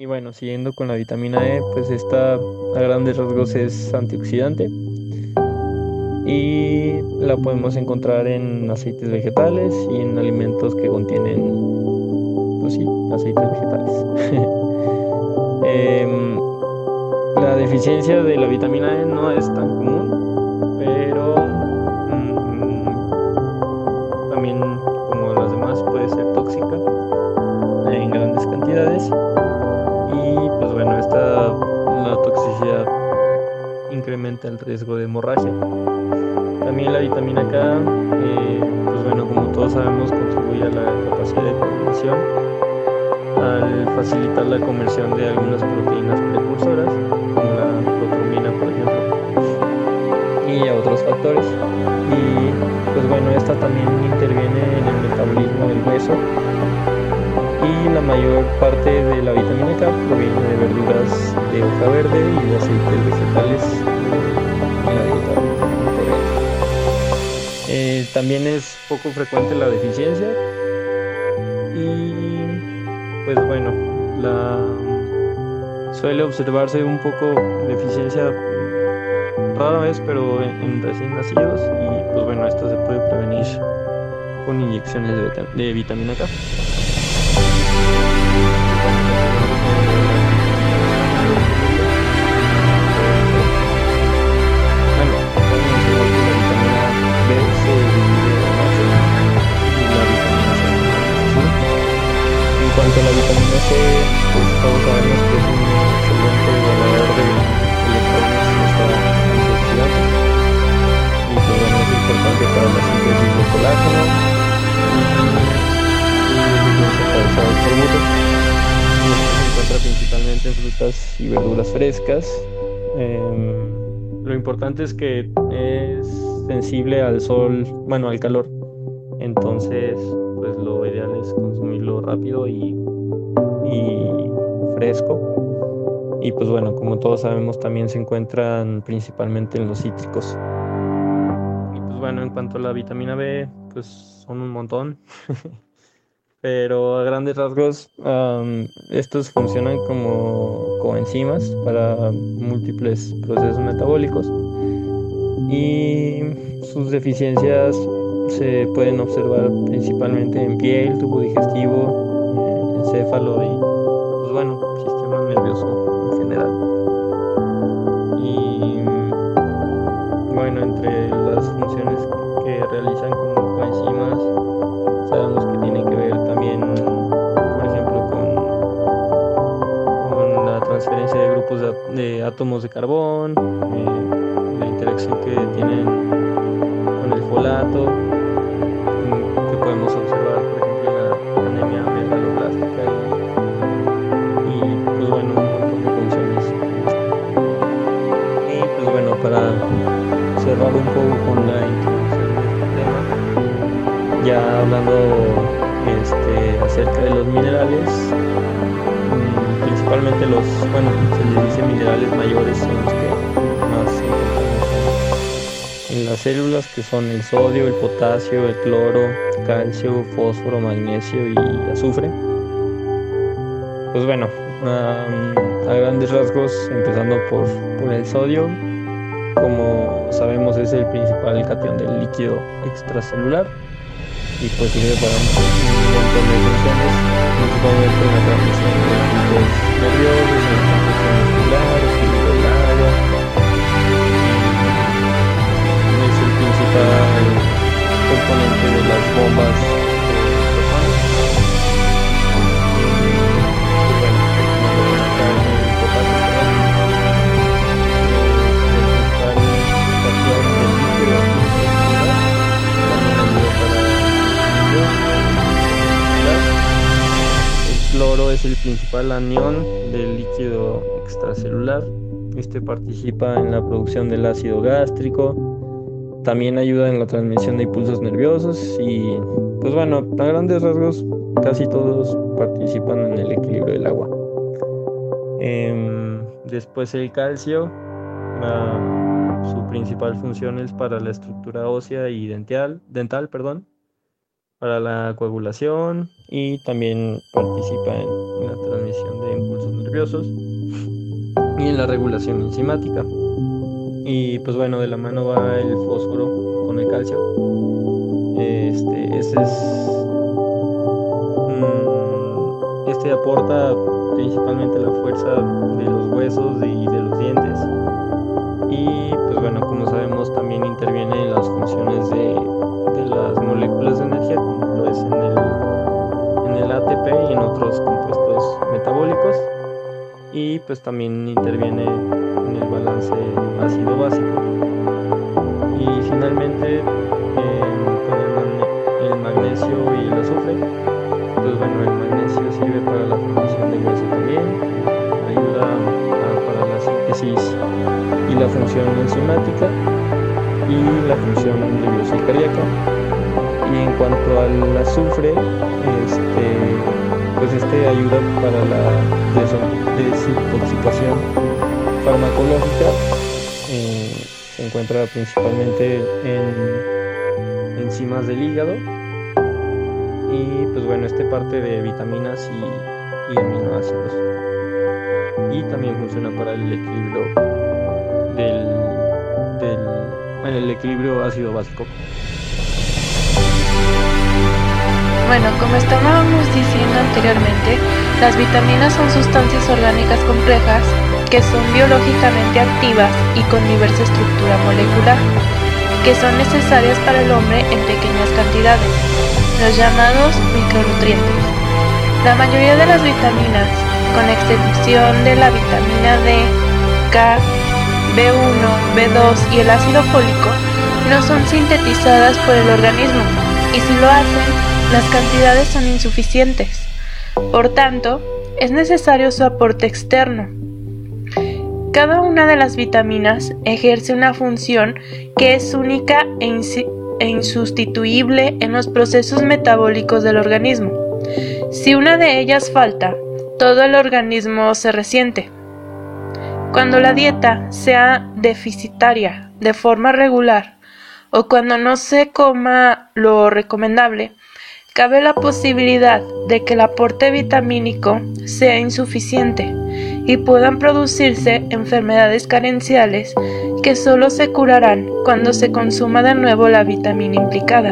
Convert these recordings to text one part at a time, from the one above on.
Y bueno, siguiendo con la vitamina E, pues esta a grandes rasgos es antioxidante y la podemos encontrar en aceites vegetales y en alimentos que contienen, pues sí, aceites vegetales. Em, la deficiencia de la vitamina E no es tan común, incrementa el riesgo de hemorragia. También la vitamina K, eh, pues bueno, como todos sabemos, contribuye a la capacidad de coagulación al facilitar la conversión de algunas proteínas precursoras, como la proteína, por ejemplo, y a otros factores. De la vitamina K proviene de verduras de hoja verde y de aceites vegetales eh, también es poco frecuente la deficiencia y pues bueno, la suele observarse un poco deficiencia rara vez, pero en, recién nacidos y pues bueno, esto se puede prevenir con inyecciones de vitamina K. la vitamina C, pues todos sabemos que es un excelente ganador de electrones esta antioxidante. Y pues bueno, es importante para la síntesis de colágeno y es catalizado por mucho. Y esto se encuentra principalmente en frutas y verduras frescas. Eh, lo importante es que es sensible al sol, bueno, al calor. Entonces, pues lo ideal es consumirlo rápido y, fresco. Y pues bueno, como todos sabemos, también se encuentran principalmente en los cítricos. Y pues bueno, en cuanto a la vitamina B, pues son un montón. Pero a grandes rasgos, estos funcionan como coenzimas para múltiples procesos metabólicos. Y sus deficiencias se pueden observar principalmente en piel, tubo digestivo, encéfalo y, pues bueno, sistema nervioso en general. Y bueno, entre las funciones que realizan como coenzimas, sabemos que tienen que ver también, por ejemplo, con, la transferencia de grupos de, átomos de carbón, eh, la interacción que tienen con el folato un poco con la introducción de este tema, ya hablando este, acerca de los minerales, mm, principalmente los, bueno, se les dice minerales mayores, son que más se en las células que son el sodio, el potasio, el cloro, calcio, fósforo, magnesio y azufre. Pues bueno, a grandes rasgos, empezando por, por el sodio, como sabemos es el principal cation del líquido extracelular. Y pues sirve para un montón de funciones, principalmente en la transmisión de fluidos nerviosos, en la transmisión muscular, del agua, el componente de las bombas Es el principal anión del líquido extracelular. Este participa en la producción del ácido gástrico, también ayuda en la transmisión de impulsos nerviosos y pues bueno, a grandes rasgos casi todos participan en el equilibrio del agua. Em, después el calcio, su principal función es para la estructura ósea y dental, dental perdón. Para la coagulación y también participa en, la transmisión de impulsos nerviosos y en la regulación enzimática. Y pues bueno, de la mano va el fósforo con el calcio. Este, ese es, mm, este aporta principalmente la fuerza de los huesos y de los dientes. Pues también interviene en el balance ácido básico. Y finalmente con el, magnesio y el azufre, pues bueno, el magnesio sirve para la formación de hueso también, ayuda para la síntesis y la función enzimática y la función nerviosa y cardíaca. Y en cuanto al azufre, este, pues este ayuda para la desintoxicación farmacológica. Eh, se encuentra principalmente en enzimas del hígado y pues bueno, este parte de vitaminas y, aminoácidos. Y también funciona para el equilibrio del, del el equilibrio ácido básico. Bueno, como estábamos diciendo anteriormente, las vitaminas son sustancias orgánicas complejas que son biológicamente activas y con diversa estructura molecular, que son necesarias para el hombre en pequeñas cantidades los llamados micronutrientes. La mayoría de las vitaminas, con excepción de la vitamina D, K, B1, B2 y el ácido fólico, no son sintetizadas por el organismo y si lo hacen, las cantidades son insuficientes. Por tanto, es necesario su aporte externo. Cada una de las vitaminas ejerce una función que es única e e insustituible en los procesos metabólicos del organismo. Si una de ellas falta, todo el organismo se resiente. Cuando la dieta sea deficitaria de forma regular o cuando no se coma lo recomendable, cabe la posibilidad de que el aporte vitamínico sea insuficiente y puedan producirse enfermedades carenciales que solo se curarán cuando se consuma de nuevo la vitamina implicada.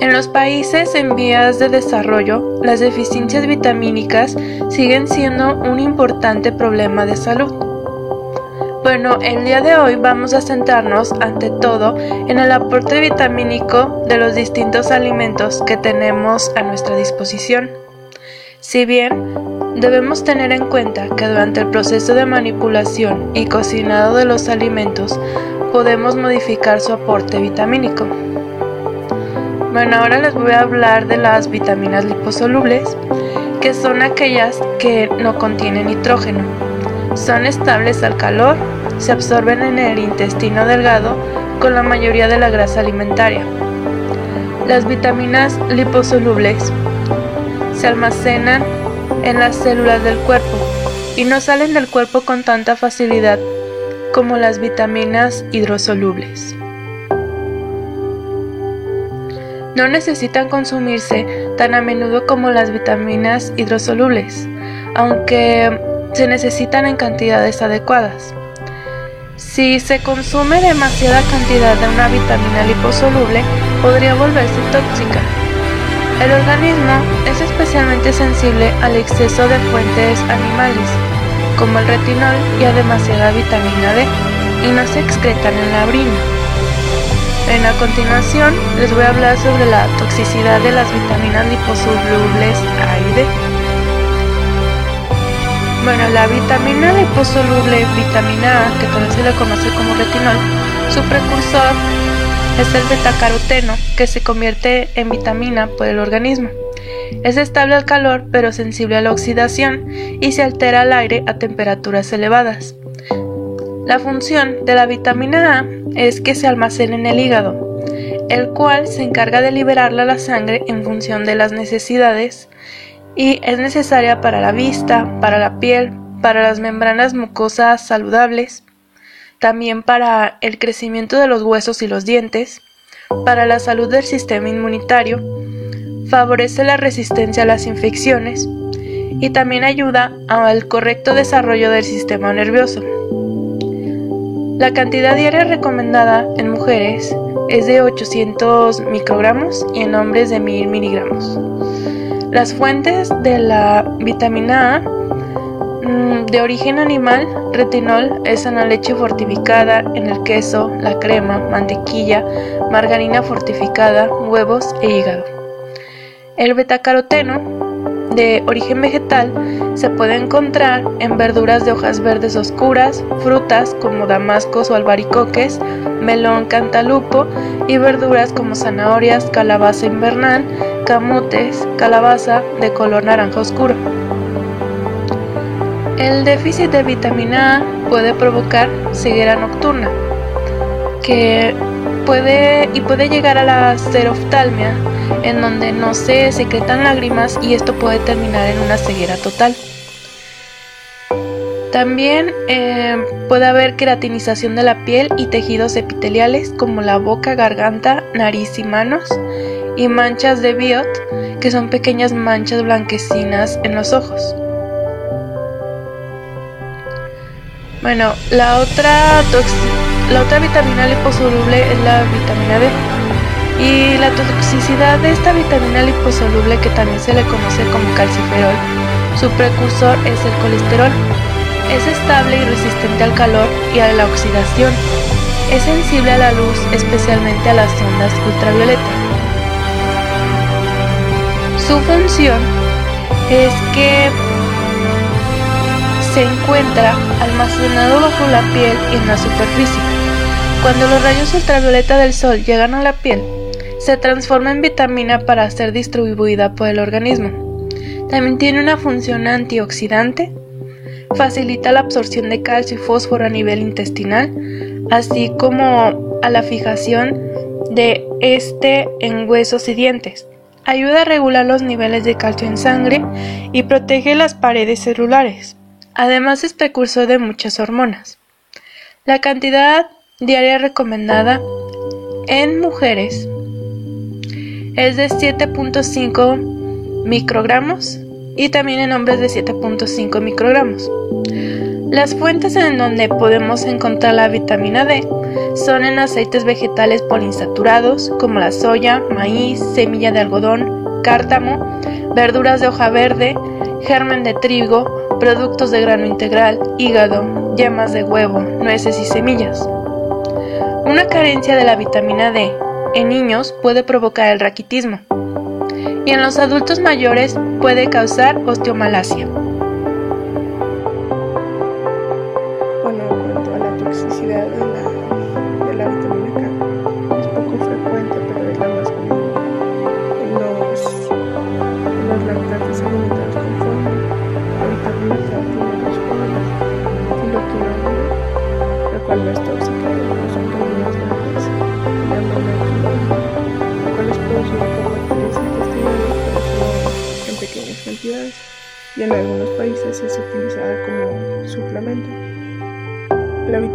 En los países en vías de desarrollo, las deficiencias vitamínicas siguen siendo un importante problema de salud. Bueno, el día de hoy vamos a centrarnos ante todo en el aporte vitamínico de los distintos alimentos que tenemos a nuestra disposición. Si bien Debemos tener en cuenta que durante el proceso de manipulación y cocinado de los alimentos podemos modificar su aporte vitamínico. Bueno, ahora les voy a hablar de las vitaminas liposolubles, que son aquellas que no contienen nitrógeno. Son estables al calor, se absorben en el intestino delgado con la mayoría de la grasa alimentaria. Las vitaminas liposolubles se almacenan en las células del cuerpo y no salen del cuerpo con tanta facilidad como las vitaminas hidrosolubles. No necesitan consumirse tan a menudo como las vitaminas hidrosolubles, aunque se necesitan en cantidades adecuadas. Si se consume demasiada cantidad de una vitamina liposoluble, podría volverse tóxica el organismo es especialmente sensible al exceso de fuentes animales, como el retinol y a demasiada vitamina D, y no se excretan en la orina. En la continuación les voy a hablar sobre la toxicidad de las vitaminas liposolubles A y D. Bueno, la vitamina liposoluble, vitamina A, que también se le conoce como retinol, su precursor es el betacaroteno, que se convierte en vitamina por el organismo. Es estable al calor pero sensible a la oxidación y se altera al aire a temperaturas elevadas. La función de la vitamina A es que se almacene en el hígado, el cual se encarga de liberarla a la sangre en función de las necesidades y es necesaria para la vista, para la piel, para las membranas mucosas saludables, también para el crecimiento de los huesos y los dientes, para la salud del sistema inmunitario, favorece la resistencia a las infecciones y también ayuda al correcto desarrollo del sistema nervioso. La cantidad diaria recomendada en mujeres es de 800 microgramos y en hombres de 1000 miligramos. Las fuentes de la vitamina A mm, de origen animal, retinol es en la leche fortificada, en el queso, la crema, mantequilla, margarina fortificada, huevos e hígado. El betacaroteno de origen vegetal se puede encontrar en verduras de hojas verdes oscuras, frutas como damascos o albaricoques, melón, cantalupo y verduras como zanahorias, calabaza invernal, camotes, calabaza de color naranja oscuro. El déficit de vitamina A puede provocar ceguera nocturna, que puede y puede llegar a la seroftalmia, en donde no se secretan lágrimas y esto puede terminar en una ceguera total. También eh, puede haber queratinización de la piel y tejidos epiteliales como la boca, garganta, nariz y manos, y manchas de biot, que son pequeñas manchas blanquecinas en los ojos. Bueno, la otra, la otra vitamina liposoluble es la vitamina D. Y la toxicidad de esta vitamina liposoluble, que también se le conoce como calciferol, su precursor es el colesterol. Es estable y resistente al calor y a la oxidación. Es sensible a la luz, especialmente a las ondas ultravioletas. Su función es que se encuentra almacenado bajo la piel en la superficie. Cuando los rayos ultravioleta del sol llegan a la piel, se transforma en vitamina para ser distribuida por el organismo. También tiene una función antioxidante, facilita la absorción de calcio y fósforo a nivel intestinal, así como a la fijación de este en huesos y dientes. Ayuda a regular los niveles de calcio en sangre y protege las paredes celulares. Además es precursor de muchas hormonas. La cantidad diaria recomendada en mujeres es de 7.5 microgramos y también en hombres de 7.5 microgramos. Las fuentes en donde podemos encontrar la vitamina D son en aceites vegetales poliinsaturados como la soya, maíz, semilla de algodón, cártamo, verduras de hoja verde, germen de trigo, productos de grano integral, hígado, yemas de huevo, nueces y semillas. Una carencia de la vitamina D en niños puede provocar el raquitismo y en los adultos mayores puede causar osteomalacia.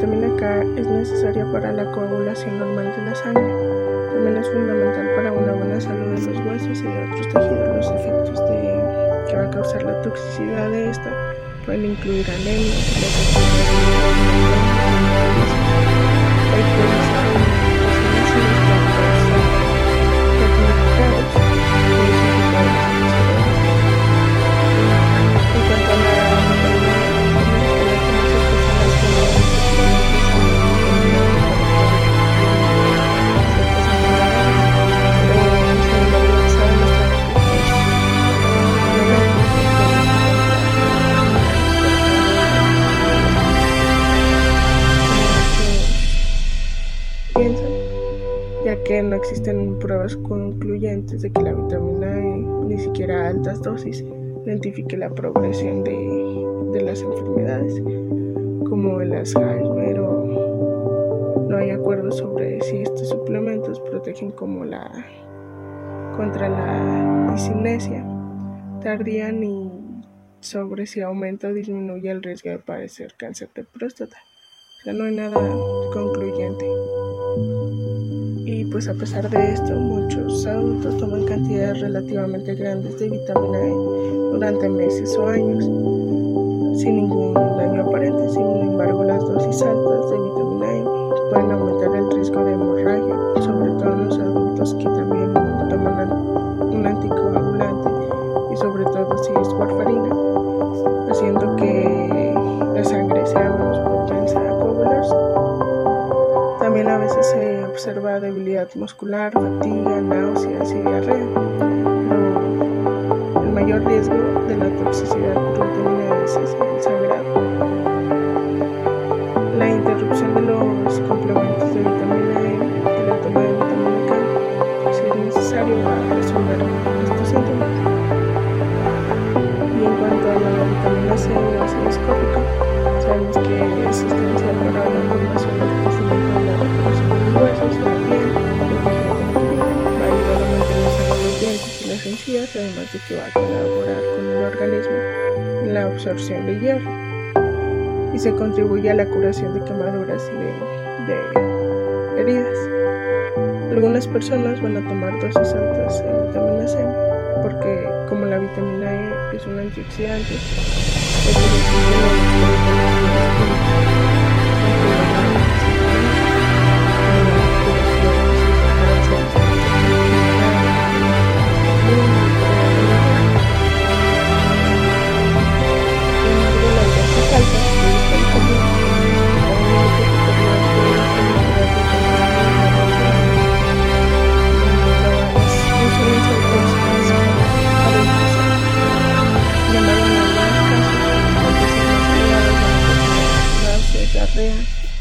Vitamina K es necesaria para la coagulación normal de la sangre. También es fundamental para una buena salud de los huesos y de otros tejidos. Los efectos de, que va a causar la toxicidad de esta pueden incluir anemia, existen pruebas concluyentes de que la vitamina E, ni siquiera a altas dosis, identifique la progresión de, las enfermedades, como el Alzheimer o no hay acuerdo sobre si estos suplementos protegen la contra la disinesia tardía ni sobre si aumenta o disminuye el riesgo de padecer cáncer de próstata. O sea, no hay nada concluyente. Pues a pesar de esto, muchos adultos toman cantidades relativamente grandes de vitamina E durante meses o años muscular, además de que va a colaborar con el organismo en la absorción de hierro y se contribuye a la curación de quemaduras y de, de heridas. Algunas personas van a tomar dosis altas de vitamina C porque como la vitamina E es un antioxidante, es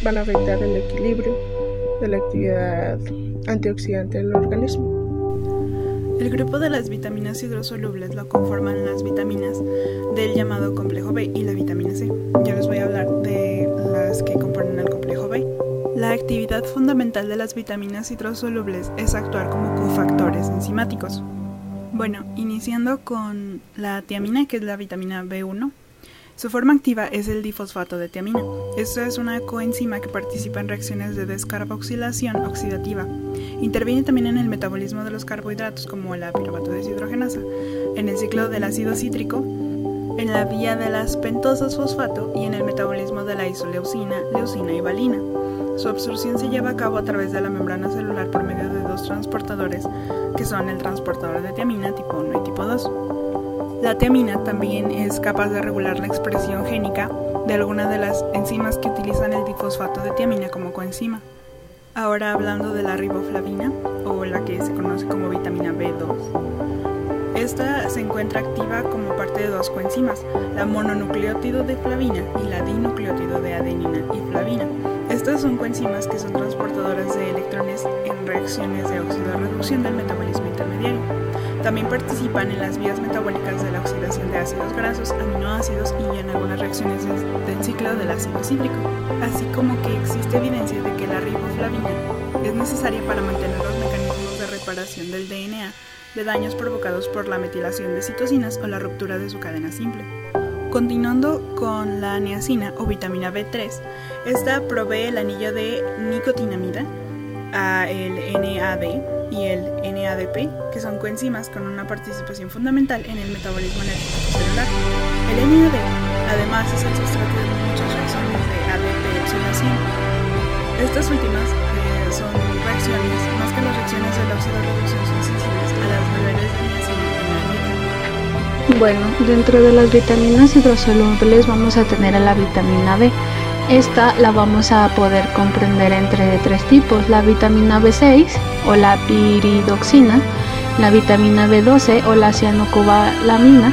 van a afectar el equilibrio de la actividad antioxidante del organismo. El grupo de las vitaminas hidrosolubles lo conforman las vitaminas del llamado complejo B y la vitamina C. Ya les voy a hablar de las que componen el complejo B. La actividad fundamental de las vitaminas hidrosolubles es actuar como cofactores enzimáticos. Bueno, iniciando con la tiamina, que es la vitamina B1, su forma activa es el difosfato de tiamina. Esta es una coenzima que participa en reacciones de descarboxilación oxidativa. Interviene también en el metabolismo de los carbohidratos como la piruvato deshidrogenasa, en el ciclo del ácido cítrico, en la vía de las pentosas fosfato y en el metabolismo de la isoleucina, leucina y valina. Su absorción se lleva a cabo a través de la membrana celular por medio de dos transportadores, que son el transportador de tiamina tipo 1 y tipo 2. La tiamina también es capaz de regular la expresión génica de algunas de las enzimas que utilizan el difosfato de tiamina como coenzima. Ahora hablando de la riboflavina, o la que se conoce como vitamina B2. Esta se encuentra activa como parte de dos coenzimas, la mononucleótido de flavina y la dinucleótido de adenina y flavina. Estas son coenzimas que son transportadoras de electrones en reacciones de oxidorreducción del metabolismo intermediario. También participan en las vías metabólicas de la oxidación de ácidos grasos, aminoácidos y en algunas reacciones del ciclo del ácido cítrico, así como que existe evidencia de que la riboflavina es necesaria para mantener los mecanismos de reparación del DNA de daños provocados por la metilación de citocinas o la ruptura de su cadena simple. Continuando con la niacina o vitamina B3, esta provee el anillo de nicotinamida, a NAD, y el NADP, que son coenzimas con una participación fundamental en el metabolismo energético celular. El NAD, además, es el sustrato de muchas reacciones de ADP oxidación. Estas últimas eh, son reacciones, más que las reacciones de la oxidorreducción, son sensibles a las niveles de niacina. Bueno, dentro de las vitaminas hidrosolubles vamos a tener a la vitamina D. Esta la vamos a poder comprender entre tres tipos, la vitamina B6 o la piridoxina, la vitamina B12 o la cianocobalamina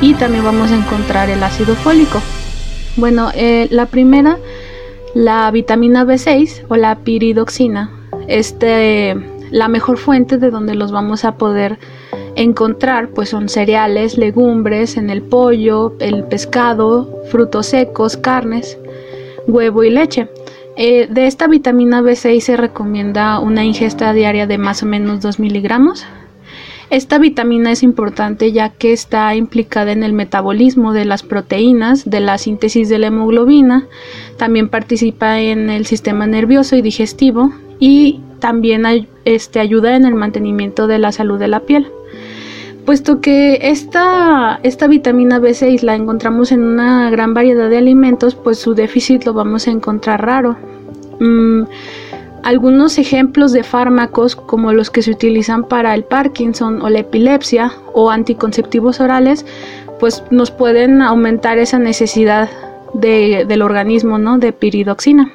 y también vamos a encontrar el ácido fólico. Bueno, eh, la primera, la vitamina B6 o la piridoxina, este, la mejor fuente de donde los vamos a poder encontrar pues son cereales, legumbres, en el pollo, el pescado, frutos secos, carnes huevo y leche. Eh, de esta vitamina B6 se recomienda una ingesta diaria de más o menos 2 miligramos. Esta vitamina es importante ya que está implicada en el metabolismo de las proteínas, de la síntesis de la hemoglobina, también participa en el sistema nervioso y digestivo y también este, ayuda en el mantenimiento de la salud de la piel. Puesto que esta, esta vitamina B6 la encontramos en una gran variedad de alimentos, pues su déficit lo vamos a encontrar raro. Mm, algunos ejemplos de fármacos como los que se utilizan para el Parkinson o la epilepsia o anticonceptivos orales, pues nos pueden aumentar esa necesidad del organismo, ¿no? De piridoxina.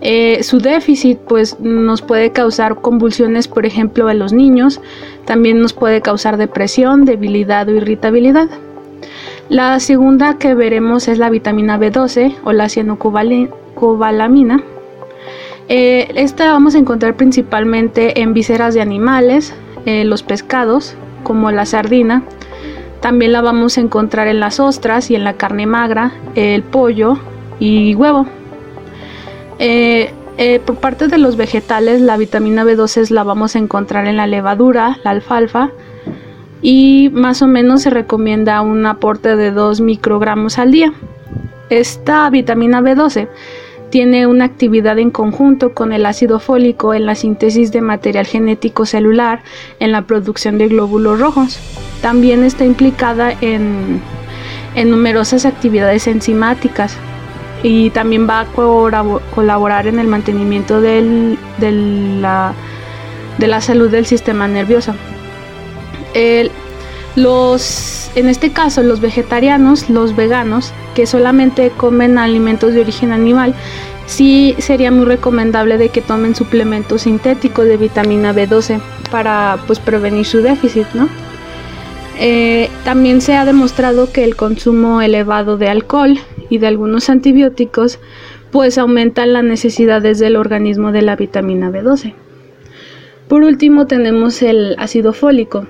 Eh, su déficit pues nos puede causar convulsiones, por ejemplo, en los niños, también nos puede causar depresión, debilidad o irritabilidad. La segunda que veremos es la vitamina B12 o la cianocobalamina. Eh, esta vamos a encontrar principalmente en vísceras de animales, eh, los pescados, como la sardina. También la vamos a encontrar en las ostras y en la carne magra, el pollo y huevo. Eh, eh, por parte de los vegetales, la vitamina B12 la vamos a encontrar en la levadura, la alfalfa, y más o menos se recomienda un aporte de 2 microgramos al día. Esta vitamina B12 tiene una actividad en conjunto con el ácido fólico en la síntesis de material genético celular, en la producción de glóbulos rojos. También está implicada en numerosas actividades enzimáticas, y también va a colaborar en el mantenimiento de, la, de la salud del sistema nervioso. los, en este caso, los vegetarianos, los veganos, que solamente comen alimentos de origen animal, sí sería muy recomendable de que tomen suplementos sintéticos de vitamina B12 para pues prevenir su déficit, ¿no? Eh, también se ha demostrado que el consumo elevado de alcohol y de algunos antibióticos pues aumentan las necesidades del organismo de la vitamina B12. Por último tenemos el ácido fólico.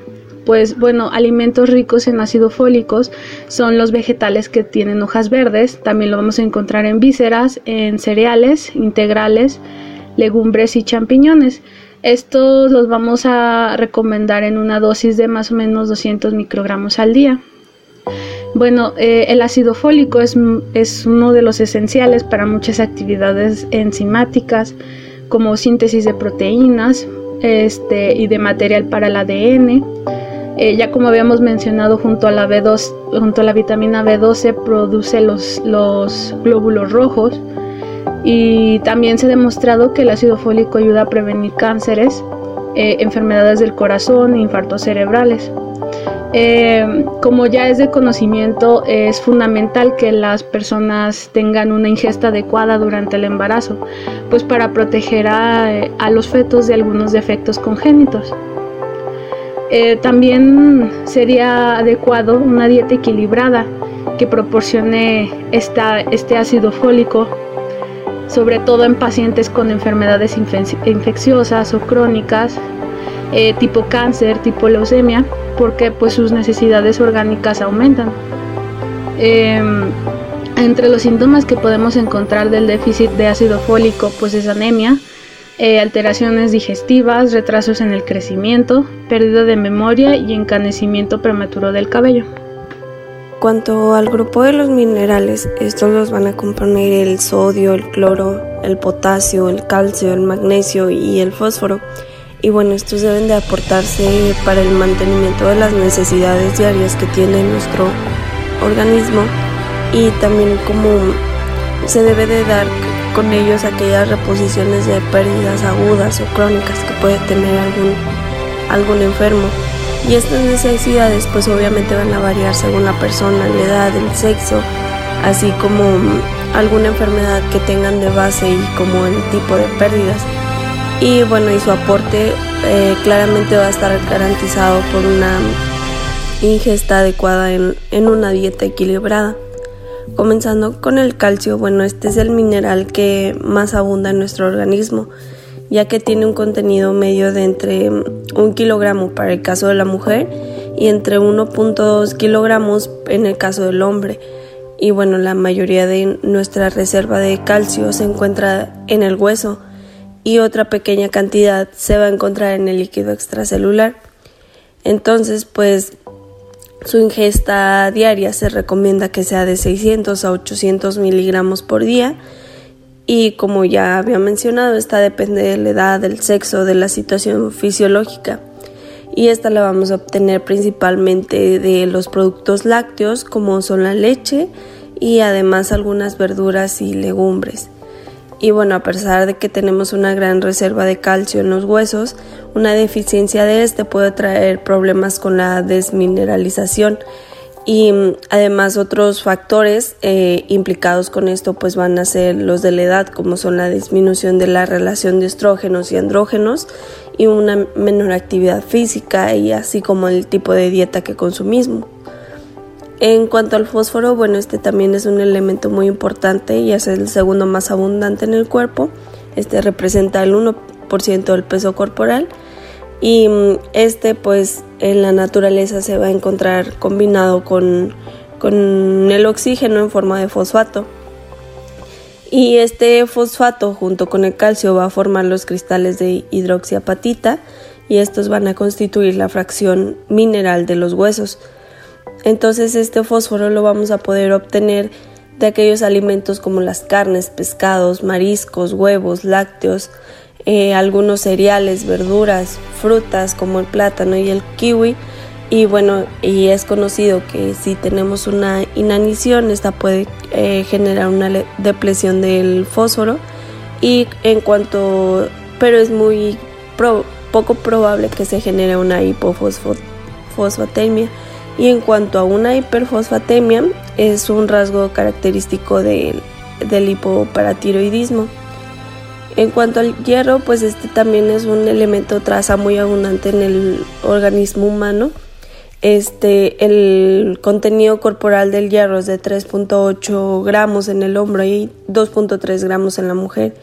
Pues bueno, alimentos ricos en ácido fólicos son los vegetales que tienen hojas verdes, también lo vamos a encontrar en vísceras, en cereales integrales, legumbres y champiñones. Estos los vamos a recomendar en una dosis de más o menos 200 microgramos al día. Bueno, eh, el ácido fólico es, es, uno de los esenciales para muchas actividades enzimáticas, como síntesis de proteínas este, y de material para el ADN. Eh, ya como habíamos mencionado, junto a la B2, junto a la vitamina B12 produce los, los glóbulos rojos y también se ha demostrado que el ácido fólico ayuda a prevenir cánceres, eh, enfermedades del corazón e infartos cerebrales. Eh, como ya es de conocimiento, es fundamental que las personas tengan una ingesta adecuada durante el embarazo, pues para proteger a, los fetos de algunos defectos congénitos. Eh, también sería adecuado una dieta equilibrada que proporcione este ácido fólico sobre todo en pacientes con enfermedades infecciosas o crónicas, eh, tipo cáncer, tipo leucemia, porque pues sus necesidades orgánicas aumentan. Em, entre los síntomas que podemos encontrar del déficit de ácido fólico, pues es anemia, eh, alteraciones digestivas, retrasos en el crecimiento, pérdida de memoria y encanecimiento prematuro del cabello. Cuanto al grupo de los minerales, estos los van a componer el sodio, el cloro, el potasio, el calcio, el magnesio y el fósforo. Y bueno, estos deben de aportarse para el mantenimiento de las necesidades diarias que tiene nuestro organismo y también como se debe de dar con ellos aquellas reposiciones de pérdidas agudas o crónicas que puede tener algún, algún enfermo. Y estas necesidades pues obviamente van a variar según la persona, la edad, el sexo, así como alguna enfermedad que tengan de base y como el tipo de pérdidas. Y bueno, y su aporte eh, claramente va a estar garantizado por una ingesta adecuada en, en una dieta equilibrada. Comenzando con el calcio, bueno, este es el mineral que más abunda en nuestro organismo ya que tiene un contenido medio de entre un kilogramo para el caso de la mujer y entre 1.2 kilogramos en el caso del hombre. Y bueno, la mayoría de nuestra reserva de calcio se encuentra en el hueso y otra pequeña cantidad se va a encontrar en el líquido extracelular. Entonces, pues su ingesta diaria se recomienda que sea de 600 a 800 miligramos por día y como ya había mencionado, esta depende de la edad, del sexo, de la situación fisiológica y esta la vamos a obtener principalmente de los productos lácteos como son la leche y además algunas verduras y legumbres. Y bueno, a pesar de que tenemos una gran reserva de calcio en los huesos, una deficiencia de este puede traer problemas con la desmineralización y mm, además otros factores eh, implicados con esto pues van a ser los de la edad como son la disminución de la relación de estrógenos y andrógenos y una menor actividad física y así como el tipo de dieta que consumimos. En cuanto al fósforo, bueno, este también es un elemento muy importante y es el segundo más abundante en el cuerpo. Este representa el 1% del peso corporal y mm, este pues en la naturaleza se va a encontrar combinado con, con el oxígeno en forma de fosfato. Y este fosfato junto con el calcio va a formar los cristales de hidroxiapatita y estos van a constituir la fracción mineral de los huesos. Entonces este fósforo lo vamos a poder obtener de aquellos alimentos como las carnes, pescados, mariscos, huevos, lácteos, eh, algunos cereales, verduras, frutas como el plátano y el kiwi. Y bueno, y es conocido que si tenemos una inanición, esta puede eh, generar una depresión del fósforo. Y en cuanto, pero es muy poco probable que se genere una hipofosfatemia y en cuanto a una hiperfosfatemia, es un rasgo característico del hipoparatiroidismo. En cuanto al hierro, pues este también es un elemento traza muy abundante en el organismo humano. Este, el contenido corporal del hierro es de 3.8 gramos en el hombre y 2.3 gramos en la mujer.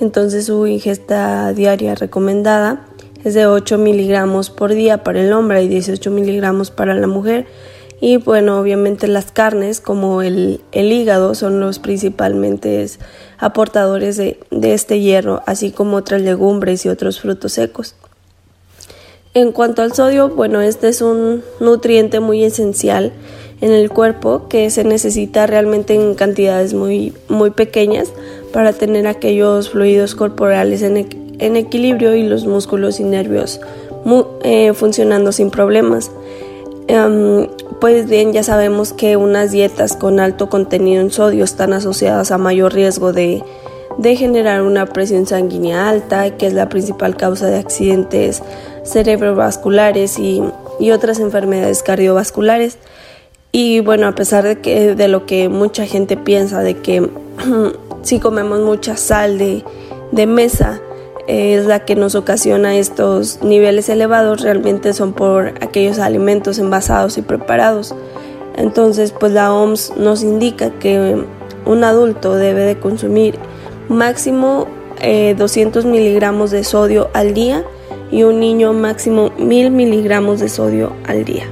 Entonces su ingesta diaria recomendada es de 8 miligramos por día para el hombre y 18 miligramos para la mujer. Y bueno, obviamente las carnes como el, hígado son los principalmente aportadores de, de este hierro, así como otras legumbres y otros frutos secos. En cuanto al sodio, bueno, este es un nutriente muy esencial en el cuerpo que se necesita realmente en cantidades muy, muy pequeñas para tener aquellos fluidos corporales en, en equilibrio y los músculos y nervios eh, funcionando sin problemas. Em, pues bien, ya sabemos que unas dietas con alto contenido en sodio están asociadas a mayor riesgo de, generar una presión sanguínea alta, que es la principal causa de accidentes cerebrovasculares y, y otras enfermedades cardiovasculares. Y bueno, a pesar de, que, de lo que mucha gente piensa, de que si comemos mucha sal de, de mesa, es la que nos ocasiona estos niveles elevados realmente son por aquellos alimentos envasados y preparados. Entonces, pues la OMS nos indica que un adulto debe de consumir máximo 200 eh, miligramos de sodio al día y un niño máximo 1000 miligramos de sodio al día.